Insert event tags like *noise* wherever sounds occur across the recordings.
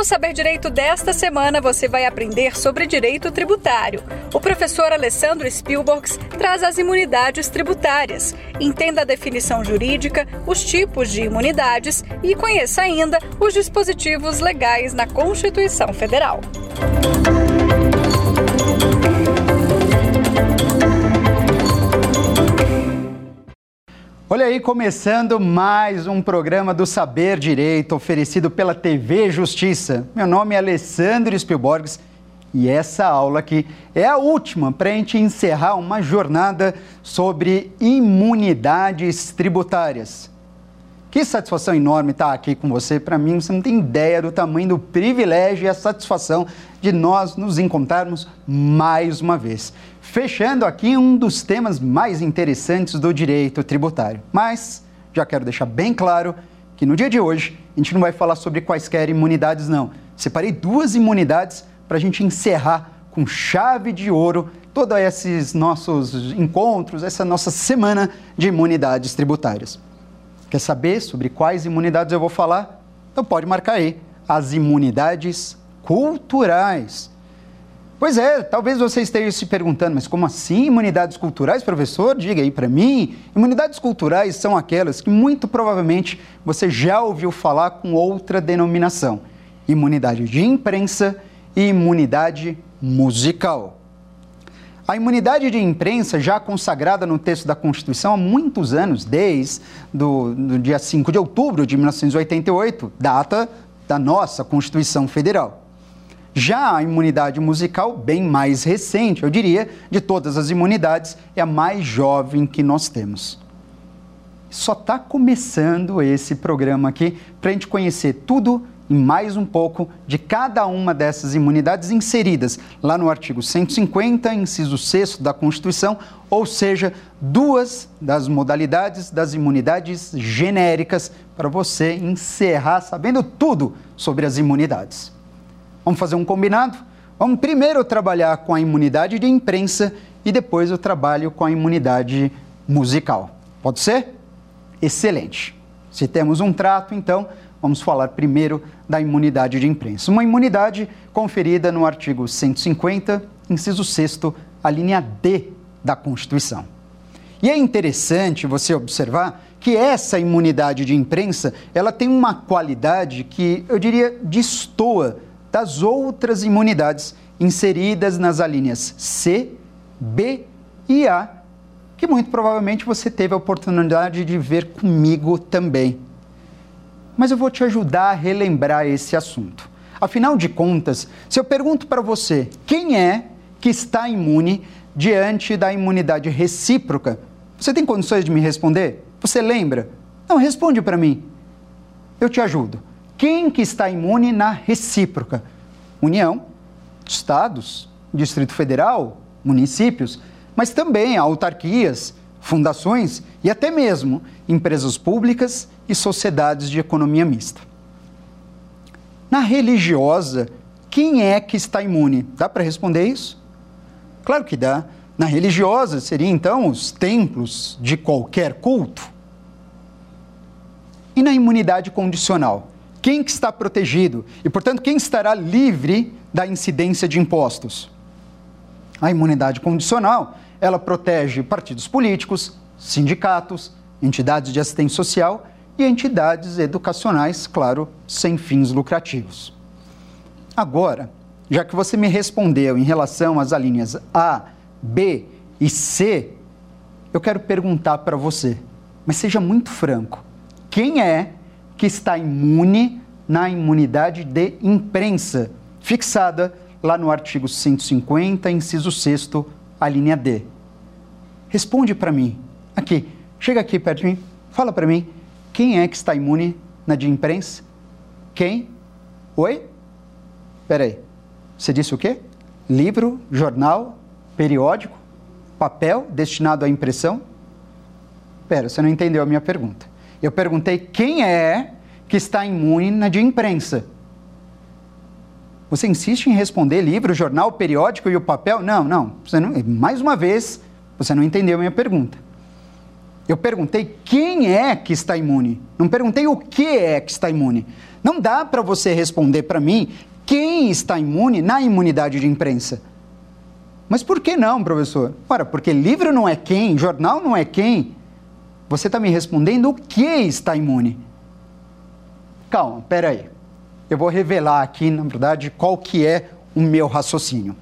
No Saber Direito desta semana, você vai aprender sobre direito tributário. O professor Alessandro Spielbergs traz as imunidades tributárias. Entenda a definição jurídica, os tipos de imunidades e conheça ainda os dispositivos legais na Constituição Federal. Olha aí, começando mais um programa do Saber Direito, oferecido pela TV Justiça. Meu nome é Alessandro Spielborgs e essa aula aqui é a última para a gente encerrar uma jornada sobre imunidades tributárias. Que satisfação enorme estar aqui com você. Para mim, você não tem ideia do tamanho do privilégio e a satisfação de nós nos encontrarmos mais uma vez fechando aqui um dos temas mais interessantes do direito tributário. Mas já quero deixar bem claro que no dia de hoje a gente não vai falar sobre quaisquer imunidades, não. Separei duas imunidades para a gente encerrar com chave de ouro todos esses nossos encontros, essa nossa semana de imunidades tributárias. Quer saber sobre quais imunidades eu vou falar? Então pode marcar aí as imunidades culturais. Pois é, talvez você esteja se perguntando, mas como assim imunidades culturais, professor? Diga aí para mim. Imunidades culturais são aquelas que muito provavelmente você já ouviu falar com outra denominação: imunidade de imprensa e imunidade musical. A imunidade de imprensa, já consagrada no texto da Constituição há muitos anos, desde do, dia 5 de outubro de 1988, data da nossa Constituição Federal. Já a imunidade musical, bem mais recente, eu diria, de todas as imunidades, é a mais jovem que nós temos. Só está começando esse programa aqui para a gente conhecer tudo e mais um pouco de cada uma dessas imunidades inseridas lá no artigo 150, inciso 6 da Constituição, ou seja, duas das modalidades das imunidades genéricas para você encerrar sabendo tudo sobre as imunidades. Vamos fazer um combinado? Vamos primeiro trabalhar com a imunidade de imprensa e depois eu trabalho com a imunidade musical. Pode ser? Excelente. Se temos um trato, então vamos falar primeiro da imunidade de imprensa. Uma imunidade conferida no artigo 150, inciso 6, a linha D da Constituição. E é interessante você observar que essa imunidade de imprensa, ela tem uma qualidade que eu diria destoa das outras imunidades inseridas nas alíneas C, B e A, que muito provavelmente você teve a oportunidade de ver comigo também. Mas eu vou te ajudar a relembrar esse assunto. Afinal de contas, se eu pergunto para você quem é que está imune diante da imunidade recíproca, você tem condições de me responder? Você lembra? Não, responde para mim. Eu te ajudo. Quem que está imune na recíproca? União, estados, Distrito Federal, municípios, mas também autarquias, fundações e até mesmo empresas públicas e sociedades de economia mista. Na religiosa, quem é que está imune? Dá para responder isso? Claro que dá. Na religiosa, seria então os templos de qualquer culto. E na imunidade condicional? Quem que está protegido e, portanto, quem estará livre da incidência de impostos. A imunidade condicional, ela protege partidos políticos, sindicatos, entidades de assistência social e entidades educacionais, claro, sem fins lucrativos. Agora, já que você me respondeu em relação às alíneas A, B e C, eu quero perguntar para você, mas seja muito franco: quem é que está imune na imunidade de imprensa, fixada lá no artigo 150, inciso 6, a linha D. Responde para mim. Aqui, chega aqui perto de mim, fala para mim, quem é que está imune na de imprensa? Quem? Oi? Peraí, você disse o quê? Livro, jornal, periódico, papel destinado à impressão? Pera, você não entendeu a minha pergunta. Eu perguntei quem é que está imune de imprensa. Você insiste em responder livro, jornal, periódico e o papel? Não, não. Você não mais uma vez, você não entendeu a minha pergunta. Eu perguntei quem é que está imune. Não perguntei o que é que está imune. Não dá para você responder para mim quem está imune na imunidade de imprensa. Mas por que não, professor? Ora, porque livro não é quem, jornal não é quem. Você está me respondendo o que está imune. Calma, peraí. Eu vou revelar aqui, na verdade, qual que é o meu raciocínio.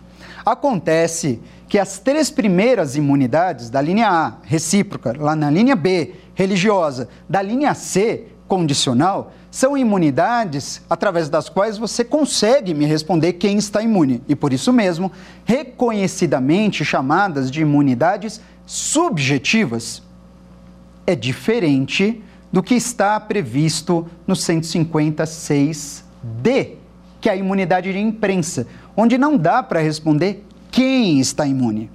Acontece que as três primeiras imunidades da linha A, recíproca, lá na linha B, religiosa, da linha C, condicional, são imunidades através das quais você consegue me responder quem está imune e, por isso mesmo, reconhecidamente chamadas de imunidades subjetivas. É diferente do que está previsto no 156D, que é a imunidade de imprensa, onde não dá para responder quem está imune.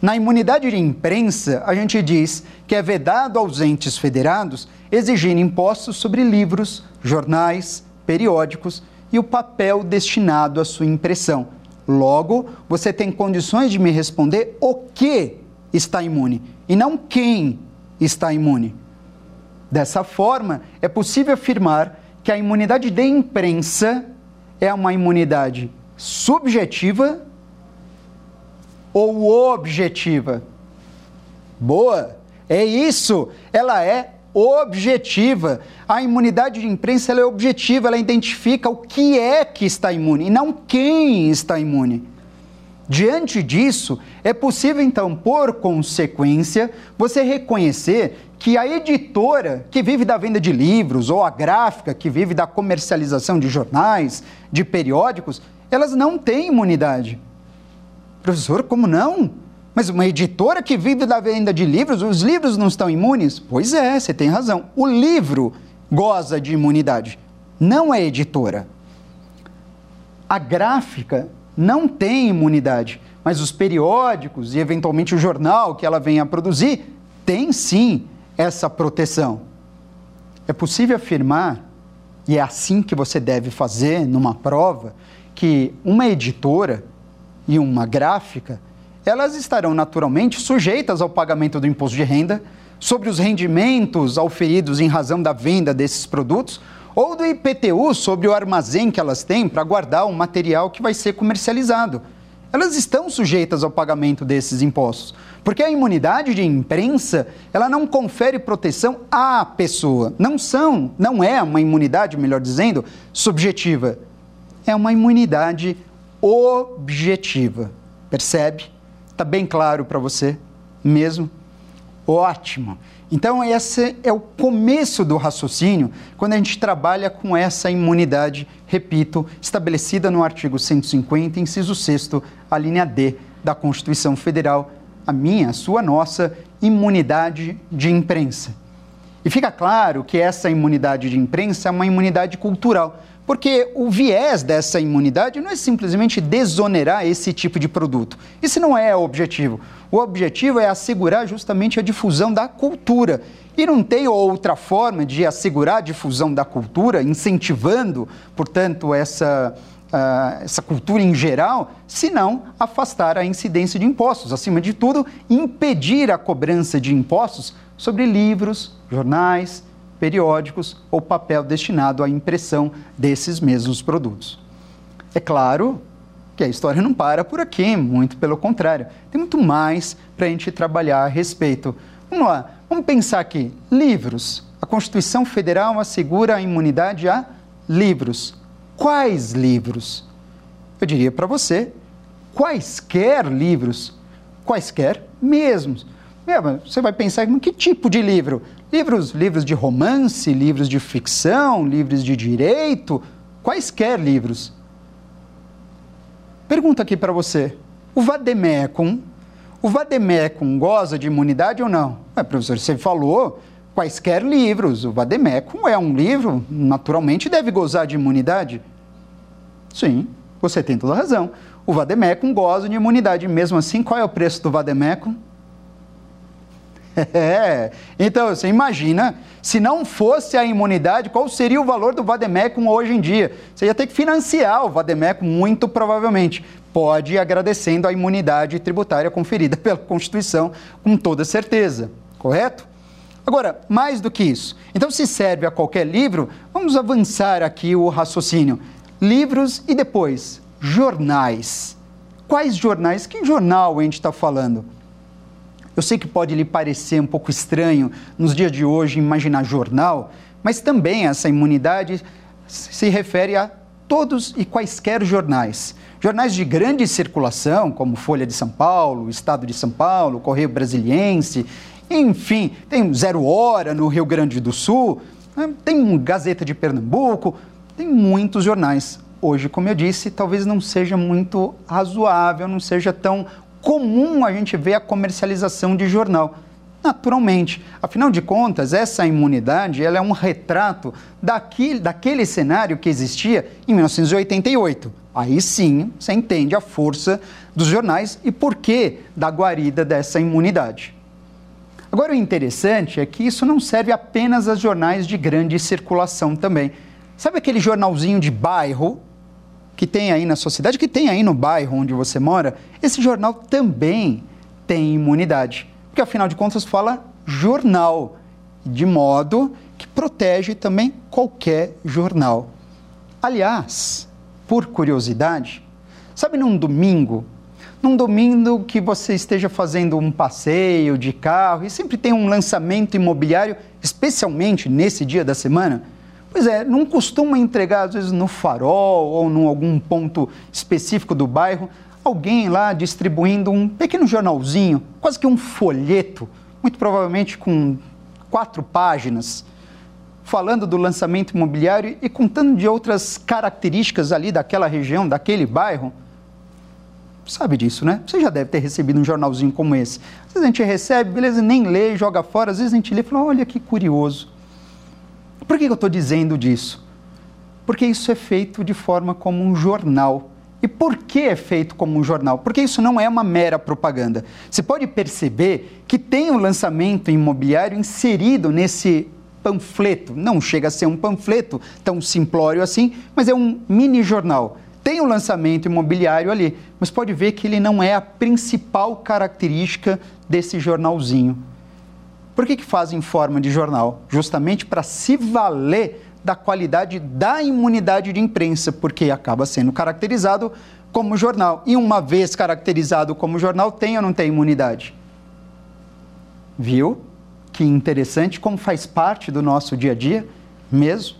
Na imunidade de imprensa, a gente diz que é vedado aos entes federados exigir impostos sobre livros, jornais, periódicos e o papel destinado à sua impressão. Logo, você tem condições de me responder o que está imune e não quem está imune. Dessa forma, é possível afirmar que a imunidade de imprensa é uma imunidade subjetiva ou objetiva? Boa! É isso! Ela é objetiva. A imunidade de imprensa é objetiva, ela identifica o que é que está imune e não quem está imune. Diante disso, é possível então, por consequência, você reconhecer que a editora que vive da venda de livros ou a gráfica que vive da comercialização de jornais, de periódicos, elas não têm imunidade. Professor, como não? Mas uma editora que vive da venda de livros, os livros não estão imunes? Pois é, você tem razão. O livro goza de imunidade, não a editora. A gráfica não tem imunidade, mas os periódicos e eventualmente o jornal que ela vem a produzir tem sim essa proteção. É possível afirmar, e é assim que você deve fazer numa prova, que uma editora e uma gráfica, elas estarão naturalmente sujeitas ao pagamento do imposto de renda sobre os rendimentos auferidos em razão da venda desses produtos ou do IPTU sobre o armazém que elas têm para guardar o material que vai ser comercializado. Elas estão sujeitas ao pagamento desses impostos, porque a imunidade de imprensa, ela não confere proteção à pessoa. Não são, não é uma imunidade, melhor dizendo, subjetiva. É uma imunidade objetiva. Percebe? Está bem claro para você mesmo? Ótimo. Então, esse é o começo do raciocínio quando a gente trabalha com essa imunidade, repito, estabelecida no artigo 150, inciso 6, a linha D da Constituição Federal, a minha, a sua, nossa imunidade de imprensa. E fica claro que essa imunidade de imprensa é uma imunidade cultural porque o viés dessa imunidade não é simplesmente desonerar esse tipo de produto. Isso não é o objetivo. O objetivo é assegurar justamente a difusão da cultura. E não tem outra forma de assegurar a difusão da cultura, incentivando, portanto, essa, uh, essa cultura em geral, senão afastar a incidência de impostos. Acima de tudo, impedir a cobrança de impostos sobre livros, jornais, periódicos ou papel destinado à impressão desses mesmos produtos. É claro que a história não para por aqui, muito pelo contrário. Tem muito mais para a gente trabalhar a respeito. Vamos lá, vamos pensar aqui. Livros. A Constituição Federal assegura a imunidade a livros. Quais livros? Eu diria para você, quaisquer livros. Quaisquer mesmos. Você vai pensar em que tipo de livro? Livros, livros de romance, livros de ficção, livros de direito, quaisquer livros. Pergunta aqui para você. O vademecum, o vademecum goza de imunidade ou não? Professor, você falou quaisquer livros. O vademecum é um livro, naturalmente deve gozar de imunidade. Sim, você tem toda a razão. O vademecum goza de imunidade. Mesmo assim, qual é o preço do vademecum? *laughs* É. Então, você imagina, se não fosse a imunidade, qual seria o valor do Vademecum hoje em dia? Você ia ter que financiar o Vademecum, muito provavelmente. Pode ir agradecendo a imunidade tributária conferida *laughs* pela Constituição, com toda certeza. Correto? Agora, mais do que isso, então se serve a qualquer livro, vamos avançar aqui o raciocínio. Livros e depois jornais. Quais jornais? Que jornal a gente está falando? Eu sei que pode lhe parecer um pouco estranho nos dias de hoje imaginar jornal, mas também essa imunidade se refere a todos e quaisquer jornais. Jornais de grande circulação, como Folha de São Paulo, Estado de São Paulo, Correio Brasiliense, enfim, tem Zero Hora no Rio Grande do Sul, né, tem Gazeta de Pernambuco, tem muitos jornais. Hoje, como eu disse, talvez não seja muito razoável, não seja tão comum a gente ver a comercialização de jornal naturalmente. Afinal de contas, essa imunidade ela é um retrato daquele, daquele cenário que existia em 1988. Aí sim você entende a força dos jornais e por que da guarida dessa imunidade. Agora, o interessante é que isso não serve apenas a jornais de grande circulação também. Sabe aquele jornalzinho de bairro que tem aí na sociedade, que tem aí no bairro onde você mora? Esse jornal também tem imunidade porque afinal de contas fala jornal, de modo que protege também qualquer jornal. Aliás, por curiosidade, sabe num domingo, num domingo que você esteja fazendo um passeio de carro e sempre tem um lançamento imobiliário, especialmente nesse dia da semana? Pois é, não costuma entregar, às vezes, no farol ou em algum ponto específico do bairro, alguém lá distribuindo um pequeno jornalzinho, quase que um folheto, muito provavelmente com quatro páginas, falando do lançamento imobiliário e contando de outras características ali daquela região, daquele bairro. Sabe disso, né? Você já deve ter recebido um jornalzinho como esse. Às vezes a gente recebe, beleza, nem lê, joga fora. Às vezes a gente lê e fala, olha que curioso. Por que eu estou dizendo disso? Porque isso é feito de forma como um jornal. E por que é feito como um jornal? Porque isso não é uma mera propaganda. Você pode perceber que tem um lançamento imobiliário inserido nesse panfleto. Não chega a ser um panfleto tão simplório assim, mas é um mini jornal. Tem o um lançamento imobiliário ali, mas pode ver que ele não é a principal característica desse jornalzinho. Por que, que faz em forma de jornal? Justamente para se valer da qualidade da imunidade de imprensa, porque acaba sendo caracterizado como jornal. E uma vez caracterizado como jornal, tem ou não tem imunidade? Viu? Que interessante, como faz parte do nosso dia a dia mesmo.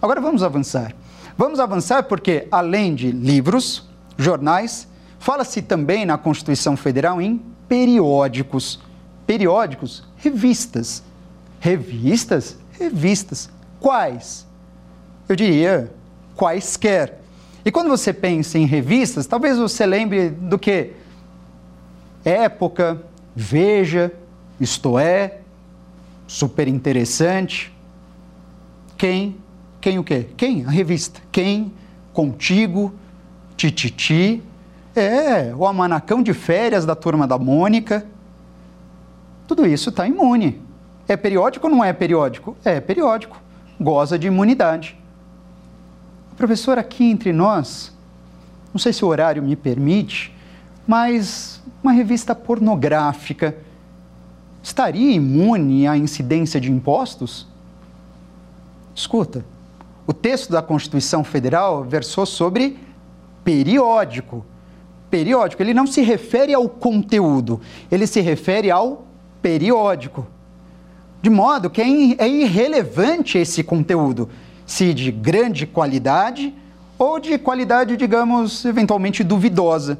Agora vamos avançar. Vamos avançar porque, além de livros, jornais, fala-se também na Constituição Federal em periódicos. Periódicos, revistas. Revistas? Revistas. Quais? Eu diria quaisquer. E quando você pensa em revistas, talvez você lembre do que? Época, Veja, Isto É, super interessante. Quem? Quem o quê? Quem? A revista. Quem? Contigo, Tititi. É, o Amanacão de Férias da Turma da Mônica. Tudo isso está imune. É periódico ou não é periódico? É periódico goza de imunidade. Professor, aqui entre nós, não sei se o horário me permite, mas uma revista pornográfica estaria imune à incidência de impostos? Escuta, o texto da Constituição Federal versou sobre periódico. Periódico, ele não se refere ao conteúdo, ele se refere ao periódico. De modo que é, é irrelevante esse conteúdo, se de grande qualidade ou de qualidade, digamos, eventualmente duvidosa.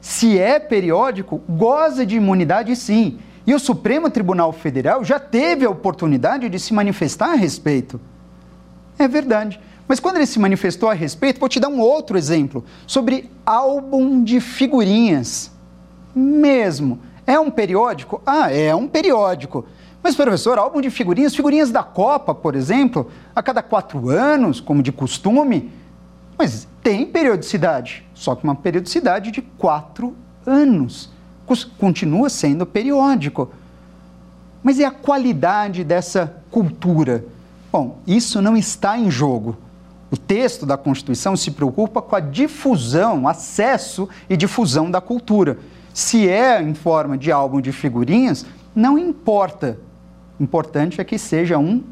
Se é periódico, goza de imunidade sim. E o Supremo Tribunal Federal já teve a oportunidade de se manifestar a respeito. É verdade. Mas quando ele se manifestou a respeito, vou te dar um outro exemplo sobre álbum de figurinhas. Mesmo. É um periódico? Ah, é um periódico. Mas, professor, álbum de figurinhas, figurinhas da Copa, por exemplo, a cada quatro anos, como de costume, mas tem periodicidade, só que uma periodicidade de quatro anos. Continua sendo periódico. Mas é a qualidade dessa cultura. Bom, isso não está em jogo. O texto da Constituição se preocupa com a difusão, acesso e difusão da cultura. Se é em forma de álbum de figurinhas, não importa importante é que seja um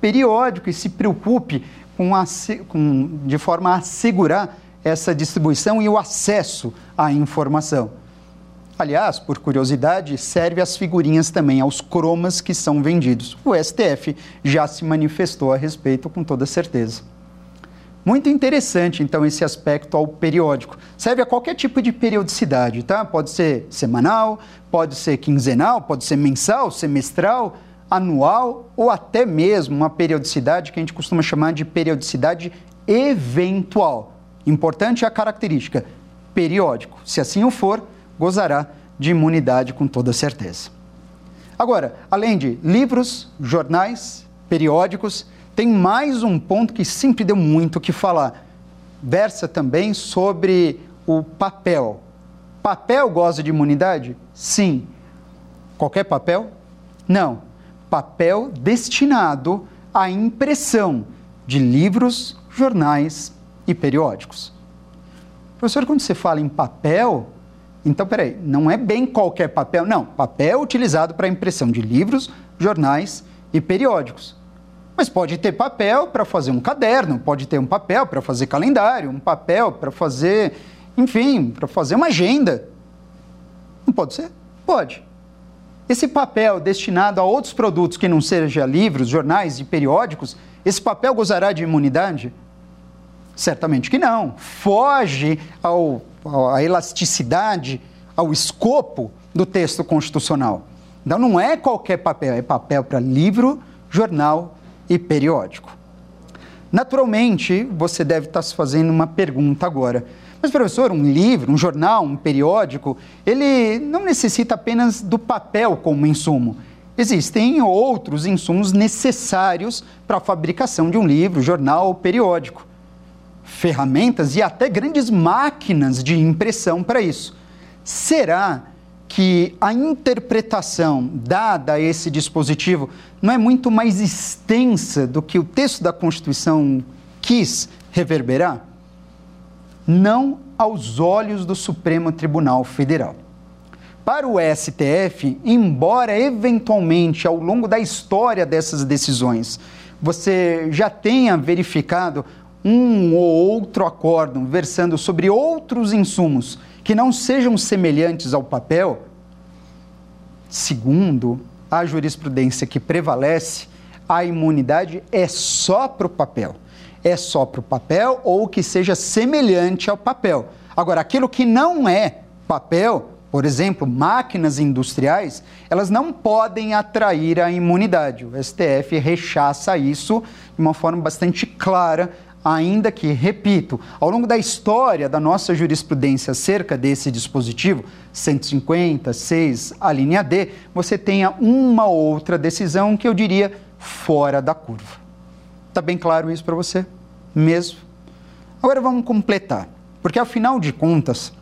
periódico e se preocupe com, a, com, de forma a assegurar essa distribuição e o acesso à informação. Aliás, por curiosidade, serve as figurinhas também, aos cromas que são vendidos. O STF já se manifestou a respeito com toda certeza. Muito interessante, então, esse aspecto ao periódico. Serve a qualquer tipo de periodicidade, tá? Pode ser semanal, pode ser quinzenal, pode ser mensal, semestral, anual ou até mesmo uma periodicidade que a gente costuma chamar de periodicidade eventual. Importante é a característica periódico. Se assim o for, gozará de imunidade com toda certeza. Agora, além de livros, jornais, periódicos, tem mais um ponto que sempre deu muito o que falar. Versa também sobre o papel. Papel goza de imunidade? Sim. Qualquer papel? Não. Papel destinado à impressão de livros, jornais e periódicos. Professor, quando você fala em papel, então, peraí, não é bem qualquer papel, não. Papel utilizado para impressão de livros, jornais e periódicos. Mas pode ter papel para fazer um caderno, pode ter um papel para fazer calendário, um papel para fazer, enfim, para fazer uma agenda. Não pode ser? Pode. Esse papel destinado a outros produtos que não sejam livros, jornais e periódicos, esse papel gozará de imunidade? Certamente que não. Foge ao a elasticidade, ao escopo do texto constitucional. Então não é qualquer papel, é papel para livro, jornal e periódico. Naturalmente, você deve estar se fazendo uma pergunta agora. Mas, professor, um livro, um jornal, um periódico, ele não necessita apenas do papel como insumo. Existem outros insumos necessários para a fabricação de um livro, jornal ou periódico ferramentas e até grandes máquinas de impressão para isso. Será que a interpretação dada a esse dispositivo não é muito mais extensa do que o texto da Constituição quis reverberar? Não aos olhos do Supremo Tribunal Federal. Para o STF, embora eventualmente ao longo da história dessas decisões você já tenha verificado um ou outro acórdão versando sobre outros insumos que não sejam semelhantes ao papel, segundo a jurisprudência que prevalece, a imunidade é só para o papel. É só para o papel ou que seja semelhante ao papel. Agora, aquilo que não é papel, por exemplo, máquinas industriais, elas não podem atrair a imunidade. O STF rechaça isso de uma forma bastante clara ainda que, repito, ao longo da história da nossa jurisprudência acerca desse dispositivo, 150, 6, a linha D, você tenha uma outra decisão que eu diria fora da curva. Está bem claro isso para você? Mesmo? Agora vamos completar, porque afinal de contas,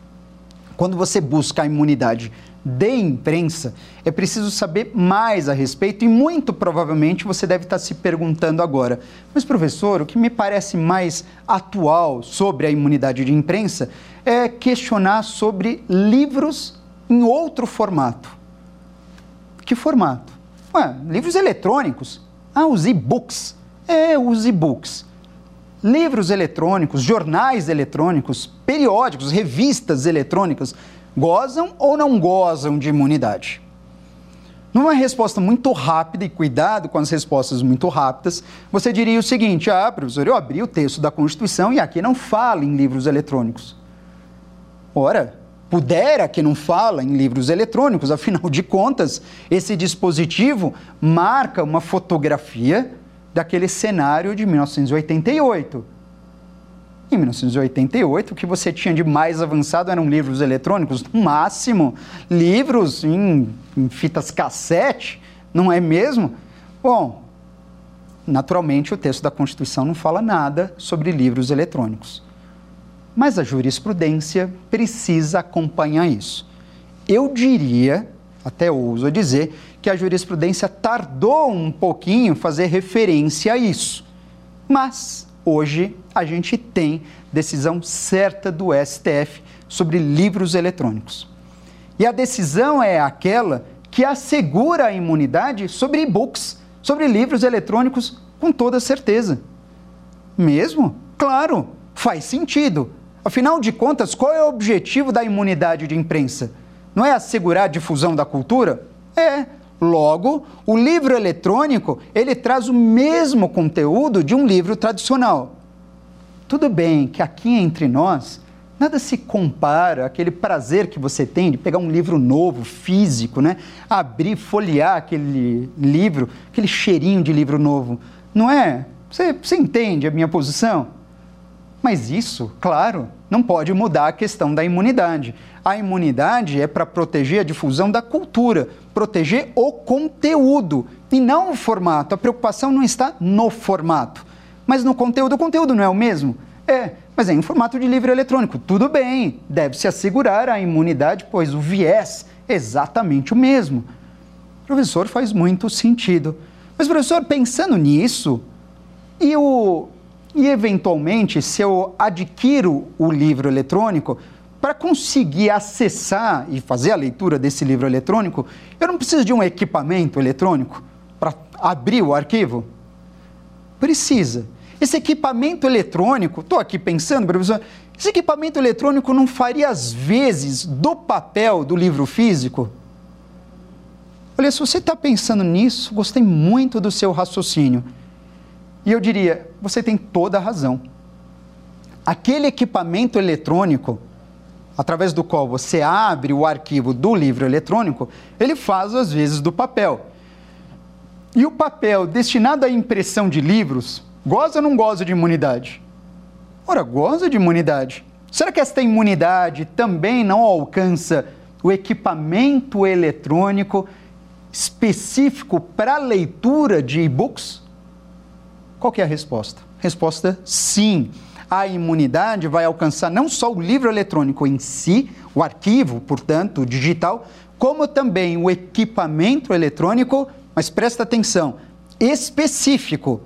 quando você busca a imunidade de imprensa, é preciso saber mais a respeito e muito provavelmente você deve estar se perguntando agora: mas professor, o que me parece mais atual sobre a imunidade de imprensa é questionar sobre livros em outro formato. Que formato? Ué, livros eletrônicos. Ah, os e-books. É, os e-books. Livros eletrônicos, jornais eletrônicos, periódicos, revistas eletrônicas gozam ou não gozam de imunidade? Numa resposta muito rápida, e cuidado com as respostas muito rápidas, você diria o seguinte: ah, professor, eu abri o texto da Constituição e aqui não fala em livros eletrônicos. Ora, pudera que não fala em livros eletrônicos, afinal de contas, esse dispositivo marca uma fotografia daquele cenário de 1988 em 1988, o que você tinha de mais avançado eram livros eletrônicos, no máximo livros em, em fitas cassete, não é mesmo? Bom, naturalmente o texto da Constituição não fala nada sobre livros eletrônicos. Mas a jurisprudência precisa acompanhar isso. Eu diria, até ouso dizer, que a jurisprudência tardou um pouquinho fazer referência a isso. Mas hoje a gente tem decisão certa do STF sobre livros eletrônicos. E a decisão é aquela que assegura a imunidade sobre e-books, sobre livros eletrônicos, com toda certeza. Mesmo? Claro, faz sentido. Afinal de contas, qual é o objetivo da imunidade de imprensa? Não é assegurar a difusão da cultura? É. Logo, o livro eletrônico, ele traz o mesmo conteúdo de um livro tradicional. Tudo bem que aqui entre nós, nada se compara àquele prazer que você tem de pegar um livro novo, físico, né? Abrir, folhear aquele livro, aquele cheirinho de livro novo. Não é? Você, você entende a minha posição? Mas isso, claro, não pode mudar a questão da imunidade. A imunidade é para proteger a difusão da cultura, proteger o conteúdo e não o formato. A preocupação não está no formato, mas no conteúdo. O conteúdo não é o mesmo? É, mas é em formato de livro eletrônico. Tudo bem, deve-se assegurar a imunidade, pois o viés é exatamente o mesmo. Professor, faz muito sentido. Mas, professor, pensando nisso, e, o, e eventualmente, se eu adquiro o livro eletrônico, para conseguir acessar e fazer a leitura desse livro eletrônico, eu não preciso de um equipamento eletrônico para abrir o arquivo? Precisa. Esse equipamento eletrônico, estou aqui pensando, professor, esse equipamento eletrônico não faria as vezes do papel do livro físico? Olha, se você está pensando nisso, gostei muito do seu raciocínio. E eu diria, você tem toda a razão. Aquele equipamento eletrônico, através do qual você abre o arquivo do livro eletrônico, ele faz às vezes do papel. E o papel destinado à impressão de livros, goza ou não goza de imunidade? Ora, goza de imunidade. Será que esta imunidade também não alcança o equipamento eletrônico específico para leitura de e-books? Qual é a resposta? Resposta sim. A imunidade vai alcançar não só o livro eletrônico em si, o arquivo, portanto, digital, como também o equipamento eletrônico, mas presta atenção, específico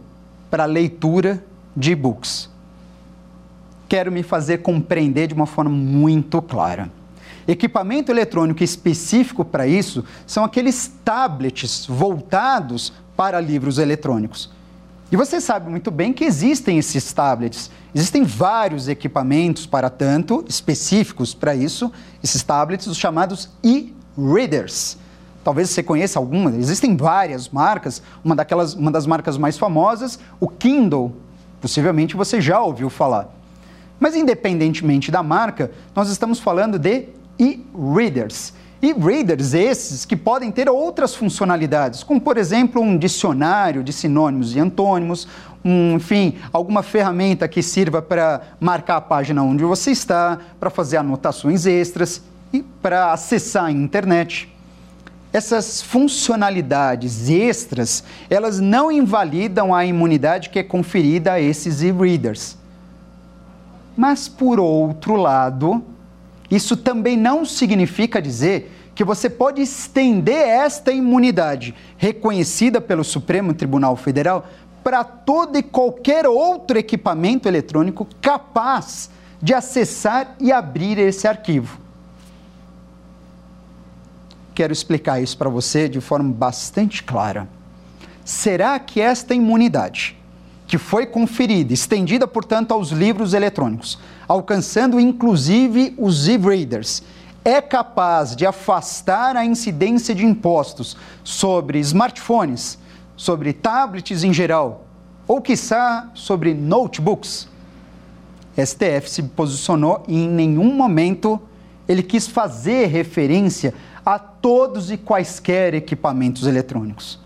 para leitura de e-books. Quero me fazer compreender de uma forma muito clara. Equipamento eletrônico específico para isso são aqueles tablets voltados para livros eletrônicos. E você sabe muito bem que existem esses tablets. Existem vários equipamentos para tanto, específicos para isso, esses tablets, os chamados e-readers. Talvez você conheça alguma, existem várias marcas, uma, daquelas, uma das marcas mais famosas, o Kindle, possivelmente você já ouviu falar. Mas independentemente da marca, nós estamos falando de e-readers e readers esses que podem ter outras funcionalidades, como por exemplo um dicionário de sinônimos e antônimos, um, enfim, alguma ferramenta que sirva para marcar a página onde você está, para fazer anotações extras e para acessar a internet. Essas funcionalidades extras, elas não invalidam a imunidade que é conferida a esses e-readers. Mas, por outro lado, isso também não significa dizer que você pode estender esta imunidade reconhecida pelo Supremo Tribunal Federal para todo e qualquer outro equipamento eletrônico capaz de acessar e abrir esse arquivo. Quero explicar isso para você de forma bastante clara. Será que esta imunidade que foi conferida, estendida, portanto, aos livros eletrônicos, alcançando inclusive os e-readers, é capaz de afastar a incidência de impostos sobre smartphones, sobre tablets em geral, ou quiçá sobre notebooks. STF se posicionou e em nenhum momento ele quis fazer referência a todos e quaisquer equipamentos eletrônicos.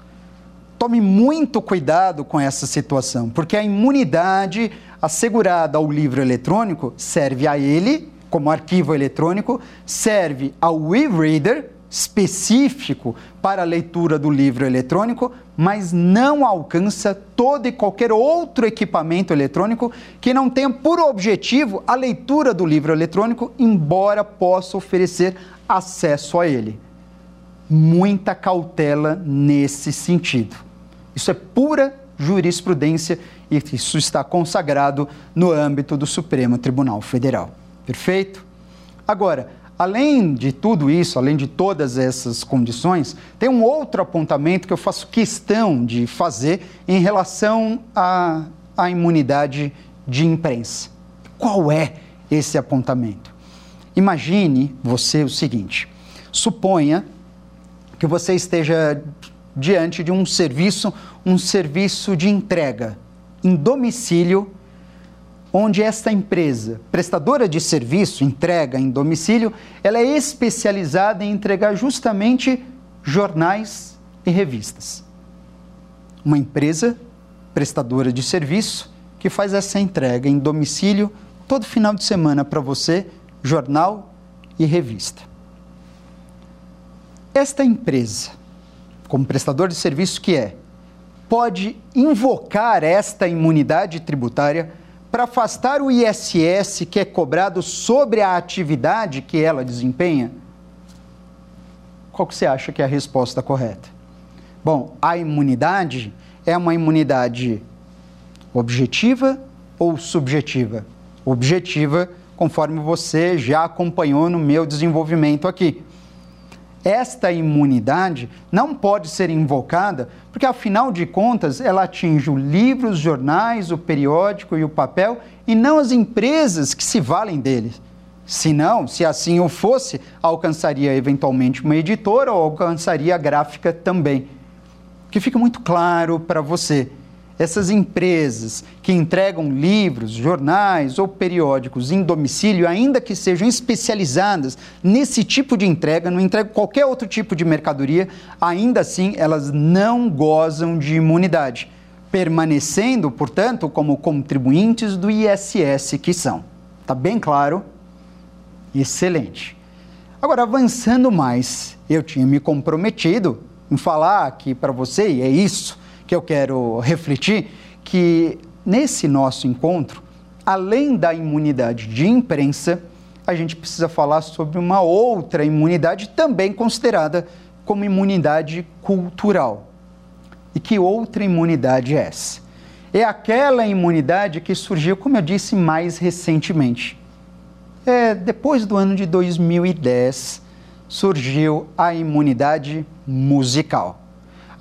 Tome muito cuidado com essa situação, porque a imunidade assegurada ao livro eletrônico serve a ele, como arquivo eletrônico, serve ao e-reader específico para a leitura do livro eletrônico, mas não alcança todo e qualquer outro equipamento eletrônico que não tenha por objetivo a leitura do livro eletrônico, embora possa oferecer acesso a ele. Muita cautela nesse sentido. Isso é pura jurisprudência e isso está consagrado no âmbito do Supremo Tribunal Federal. Perfeito? Agora, Além de tudo isso, além de todas essas condições, tem um outro apontamento que eu faço questão de fazer em relação à, à imunidade de imprensa. Qual é esse apontamento? Imagine você o seguinte: suponha que você esteja diante de um serviço, um serviço de entrega em domicílio onde esta empresa, prestadora de serviço, entrega em domicílio, ela é especializada em entregar justamente jornais e revistas. Uma empresa prestadora de serviço que faz essa entrega em domicílio todo final de semana para você, jornal e revista. Esta empresa, como prestador de serviço que é, pode invocar esta imunidade tributária para afastar o ISS que é cobrado sobre a atividade que ela desempenha? Qual que você acha que é a resposta correta? Bom, a imunidade é uma imunidade objetiva ou subjetiva? Objetiva, conforme você já acompanhou no meu desenvolvimento aqui esta imunidade não pode ser invocada, porque afinal de contas ela atinge os livros, os jornais, o periódico e o papel e não as empresas que se valem deles. Se não, se assim o fosse, alcançaria eventualmente uma editora ou alcançaria a gráfica também. Que fica muito claro para você essas empresas que entregam livros, jornais ou periódicos em domicílio, ainda que sejam especializadas nesse tipo de entrega, não entregam qualquer outro tipo de mercadoria, ainda assim elas não gozam de imunidade, permanecendo, portanto, como contribuintes do ISS que são. Tá bem claro? Excelente. Agora, avançando mais, eu tinha me comprometido em falar aqui para você, e é isso que eu quero refletir, que nesse nosso encontro, além da imunidade de imprensa, a gente precisa falar sobre uma outra imunidade também considerada como imunidade cultural. E que outra imunidade é essa? É aquela imunidade que surgiu, como eu disse, mais recentemente. É, depois do ano de 2010, surgiu a imunidade musical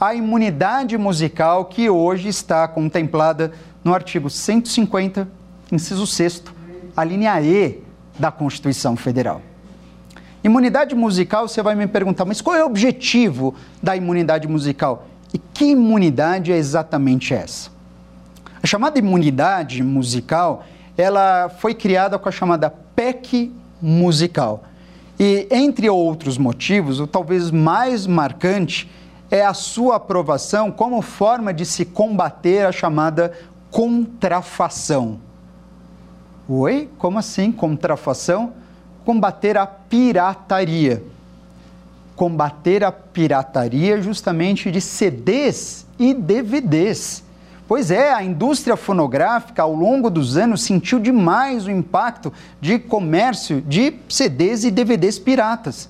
a imunidade musical que hoje está contemplada no artigo 150, inciso 6, a linha E da Constituição Federal. Imunidade musical, você vai me perguntar, mas qual é o objetivo da imunidade musical? E que imunidade é exatamente essa? A chamada imunidade musical, ela foi criada com a chamada PEC musical. E entre outros motivos, o talvez mais marcante é a sua aprovação como forma de se combater a chamada contrafação. Oi? Como assim contrafação? Combater a pirataria. Combater a pirataria justamente de CDs e DVDs. Pois é, a indústria fonográfica ao longo dos anos sentiu demais o impacto de comércio de CDs e DVDs piratas.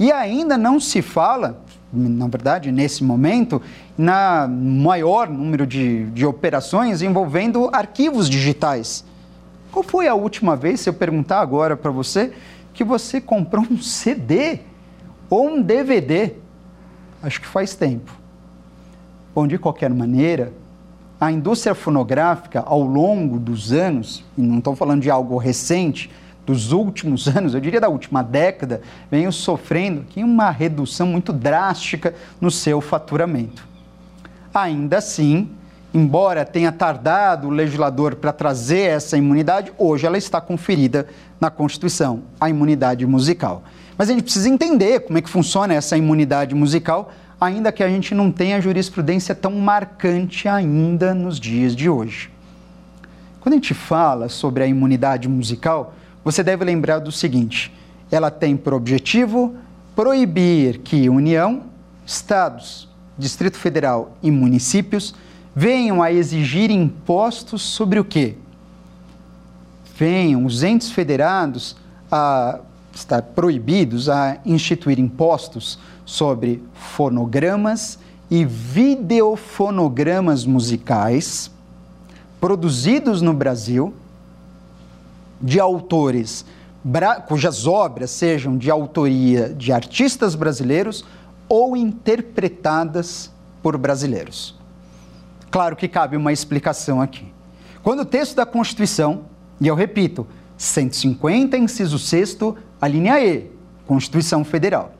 E ainda não se fala na verdade, nesse momento, na maior número de, de operações envolvendo arquivos digitais. Qual foi a última vez, se eu perguntar agora para você, que você comprou um CD ou um DVD? Acho que faz tempo. Bom, de qualquer maneira, a indústria fonográfica, ao longo dos anos, e não estou falando de algo recente, dos últimos *laughs* anos, eu diria da última década, vem sofrendo aqui uma redução muito drástica no seu faturamento. Ainda assim, embora tenha tardado o legislador para trazer essa imunidade, hoje ela está conferida na Constituição, a imunidade musical. Mas a gente precisa entender como é que funciona essa imunidade musical, ainda que a gente não tenha jurisprudência tão marcante ainda nos dias de hoje. Quando a gente fala sobre a imunidade musical, você deve lembrar do seguinte: ela tem por objetivo proibir que União, Estados, Distrito Federal e municípios venham a exigir impostos sobre o quê? Venham os entes federados a estar proibidos a instituir impostos sobre fonogramas e videofonogramas musicais produzidos no Brasil de autores cujas obras sejam de autoria de artistas brasileiros ou interpretadas por brasileiros. Claro que cabe uma explicação aqui. Quando o texto da Constituição, e eu repito, 150, inciso 6, a linha E, Constituição Federal.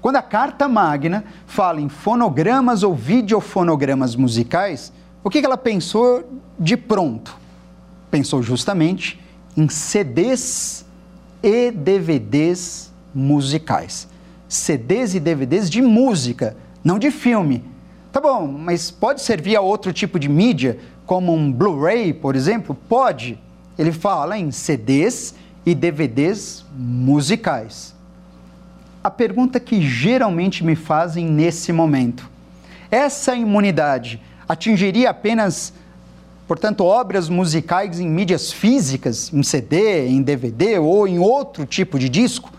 Quando a Carta Magna fala em fonogramas ou videofonogramas musicais, o que ela pensou de pronto? Pensou justamente em CDs e DVDs musicais. CDs e DVDs de música, não de filme. Tá bom, mas pode servir a outro tipo de mídia, como um Blu-ray, por exemplo? Pode. Ele fala em CDs e DVDs musicais. A pergunta que geralmente me fazem nesse momento: essa imunidade atingiria apenas, portanto, obras musicais em mídias físicas, em CD, em DVD ou em outro tipo de disco?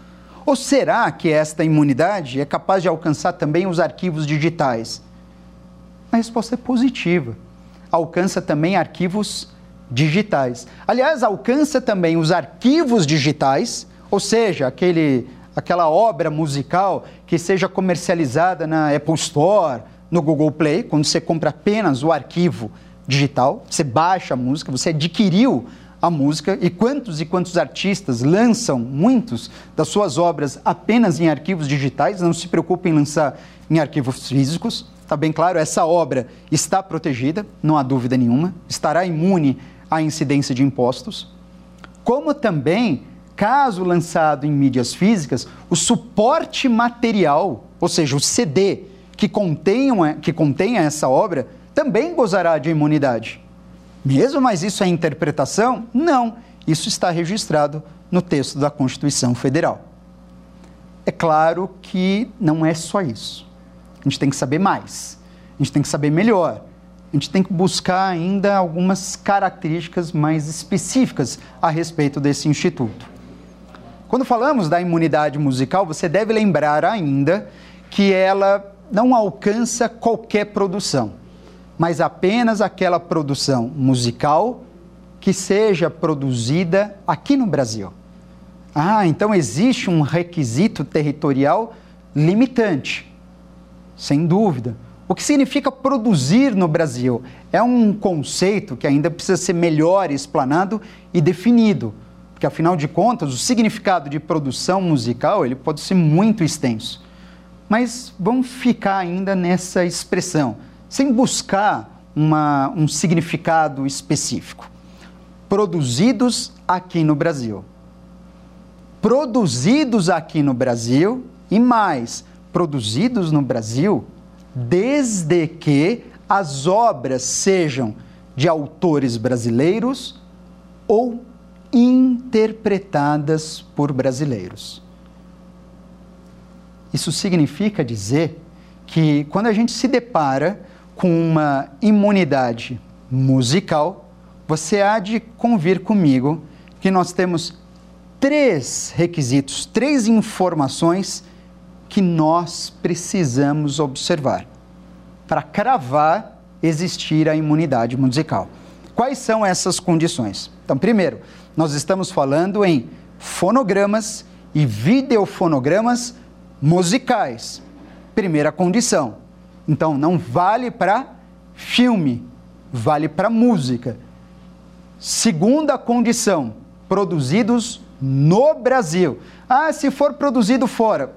Ou será que esta imunidade é capaz de alcançar também os arquivos digitais? A resposta é positiva. Alcança também arquivos digitais. Aliás, alcança também os arquivos digitais, ou seja, aquele, aquela obra musical que seja comercializada na Apple Store, no Google Play, quando você compra apenas o arquivo digital, você baixa a música, você adquiriu a música e quantos e quantos artistas lançam muitos das suas obras apenas em arquivos digitais, não se preocupe em lançar em arquivos físicos. Está bem claro, essa obra está protegida, não há dúvida nenhuma, estará imune à incidência de impostos. Como também, caso lançado em mídias físicas, o suporte material, ou seja, o CD, que contenham, que contenha essa obra também gozará de imunidade. Mesmo, mas isso é interpretação? Não. Isso está registrado no texto da Constituição Federal. É claro que não é só isso. A gente tem que saber mais. A gente tem que saber melhor. A gente tem que buscar ainda algumas características mais específicas a respeito desse instituto. Quando falamos da imunidade musical, você deve lembrar ainda que ela não alcança qualquer produção, mas apenas aquela produção musical que seja produzida aqui no Brasil. Ah, então existe um requisito territorial limitante, sem dúvida. O que significa produzir no Brasil? É um conceito que ainda precisa ser melhor explanado e definido, porque afinal de contas, o significado de produção musical ele pode ser muito extenso mas vamos ficar ainda nessa expressão, sem buscar uma, um significado específico. Produzidos aqui no Brasil. Produzidos aqui no Brasil e mais, produzidos no Brasil desde que as obras sejam de autores brasileiros ou interpretadas por brasileiros. Isso significa dizer que quando a gente se depara com uma imunidade musical, você há de convir comigo que nós temos três requisitos, três informações que nós precisamos observar para cravar existir a imunidade musical. Quais são essas condições? Então, primeiro, nós estamos falando em fonogramas e videofonogramas musicais. Primeira condição. Então, não vale para filme, vale para música. Segunda condição, produzidos no Brasil. Ah, se for produzido fora.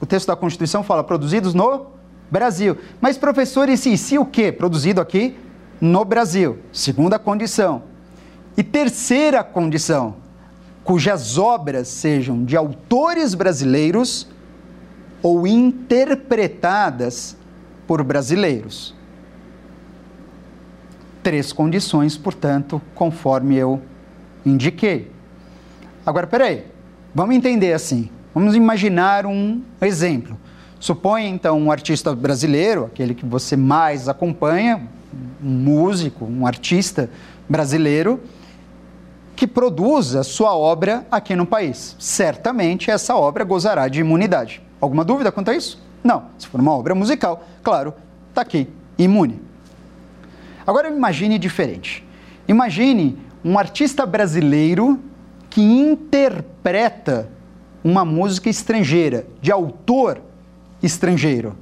O texto da Constituição fala produzidos no Brasil. Mas, professor, e se, se o quê? Produzido aqui no Brasil. Segunda condição. E terceira condição, cujas obras sejam de autores brasileiros ou interpretadas por brasileiros. Três condições, portanto, conforme eu indiquei. Agora, peraí, vamos entender assim. Vamos imaginar um exemplo. Suponha, então, um artista brasileiro, aquele que você mais acompanha, um músico, um artista brasileiro, que produza sua obra aqui no país. Certamente essa obra gozará de imunidade. Alguma dúvida quanto a isso? Não. Se for uma obra musical, claro, está aqui, imune. Agora imagine diferente. Imagine um artista brasileiro que interpreta uma música estrangeira, de autor estrangeiro.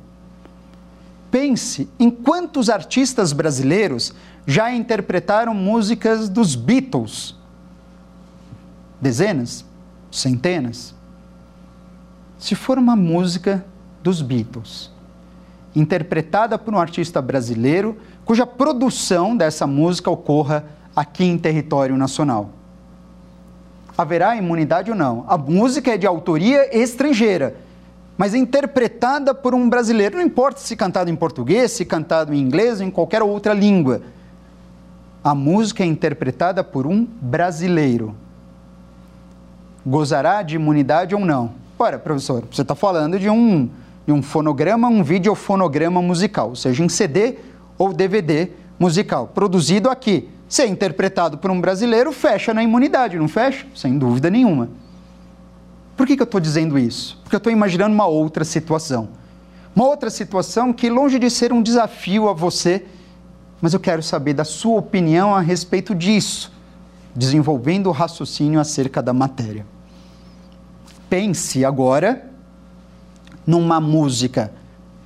Pense em quantos artistas brasileiros já interpretaram músicas dos Beatles. Dezenas? Centenas? Se for uma música dos Beatles, interpretada por um artista brasileiro, cuja produção dessa música ocorra aqui em território nacional. Haverá imunidade ou não? A música é de autoria estrangeira, mas é interpretada por um brasileiro. Não importa se cantado em português, se cantado em inglês ou em qualquer outra língua. A música é interpretada por um brasileiro. Gozará de imunidade ou não? Ora, professor, você está falando de um, de um fonograma, um videofonograma musical, ou seja, em CD ou DVD musical, produzido aqui. Se é interpretado por um brasileiro, fecha na imunidade, não fecha? Sem dúvida nenhuma. Por que, que eu estou dizendo isso? Porque eu estou imaginando uma outra situação. Uma outra situação que, longe de ser um desafio a você, mas eu quero saber da sua opinião a respeito disso, desenvolvendo o raciocínio acerca da matéria. Pense agora numa música